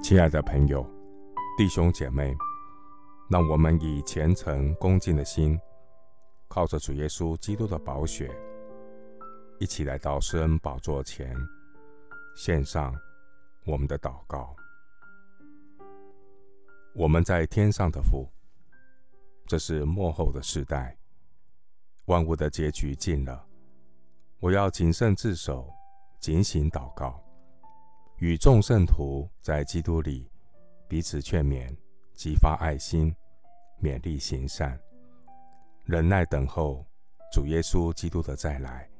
亲爱的朋友、弟兄姐妹，让我们以虔诚恭敬的心，靠着主耶稣基督的宝血，一起来到施恩宝座前，献上我们的祷告。我们在天上的父，这是末后的世代，万物的结局近了，我要谨慎自守，警醒祷告。与众圣徒在基督里彼此劝勉，激发爱心，勉励行善，忍耐等候主耶稣基督的再来。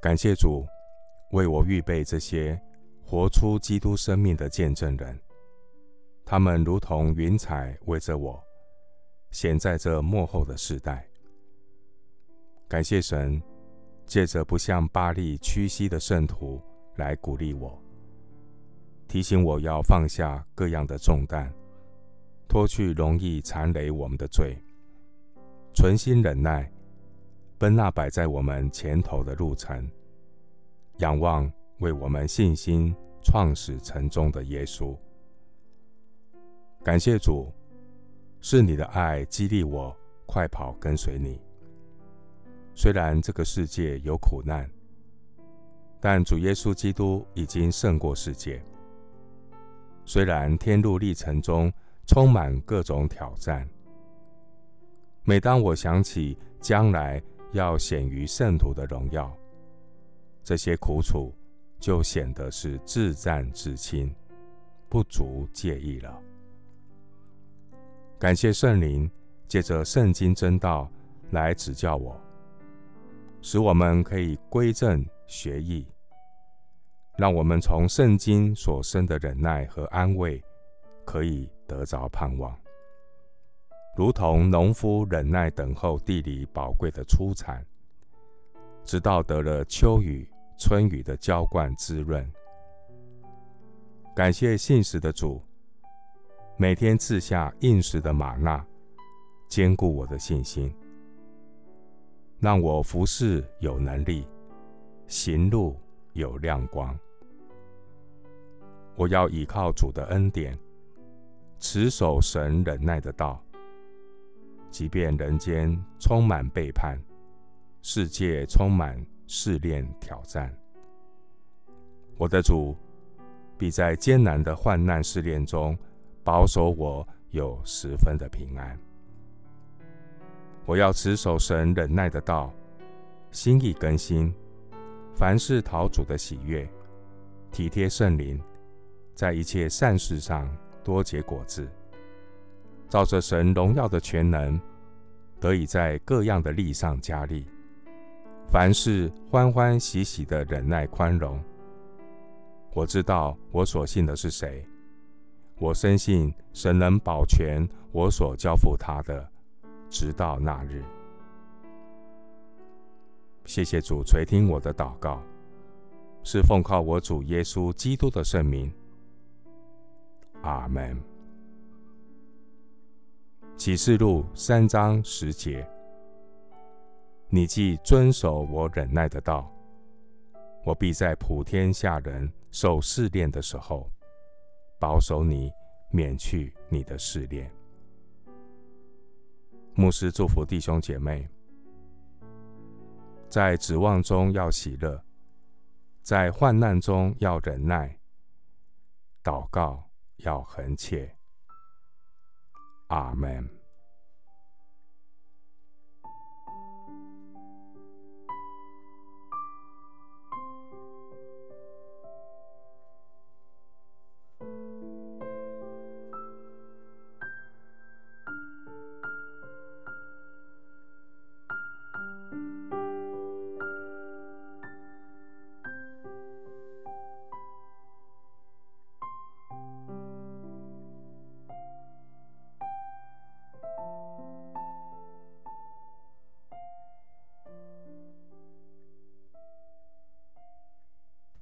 感谢主为我预备这些活出基督生命的见证人，他们如同云彩围着我，显在这末后的世代。感谢神，借着不向巴力屈膝的圣徒。来鼓励我，提醒我要放下各样的重担，脱去容易缠累我们的罪，存心忍耐，奔那摆在我们前头的路程，仰望为我们信心创始成终的耶稣。感谢主，是你的爱激励我快跑跟随你。虽然这个世界有苦难。但主耶稣基督已经胜过世界。虽然天路历程中充满各种挑战，每当我想起将来要显于圣徒的荣耀，这些苦楚就显得是至暂至轻，不足介意了。感谢圣灵借着圣经真道来指教我，使我们可以归正学义。让我们从圣经所生的忍耐和安慰，可以得着盼望，如同农夫忍耐等候地里宝贵的出产，直到得了秋雨、春雨的浇灌滋润。感谢信实的主，每天赐下应时的吗哪，坚固我的信心，让我服侍有能力，行路有亮光。我要倚靠主的恩典，持守神忍耐的道，即便人间充满背叛，世界充满试炼挑战，我的主必在艰难的患难试炼中保守我有十分的平安。我要持守神忍耐的道，心意更新，凡事讨主的喜悦，体贴圣灵。在一切善事上多结果子，照着神荣耀的全能，得以在各样的力上加力。凡事欢欢喜喜的忍耐宽容。我知道我所信的是谁，我深信神能保全我所交付他的，直到那日。谢谢主垂听我的祷告，是奉靠我主耶稣基督的圣名。阿门。启示录三章十节：你既遵守我忍耐的道，我必在普天下人受试炼的时候，保守你免去你的试炼。牧师祝福弟兄姐妹，在指望中要喜乐，在患难中要忍耐，祷告。要恒切，阿门。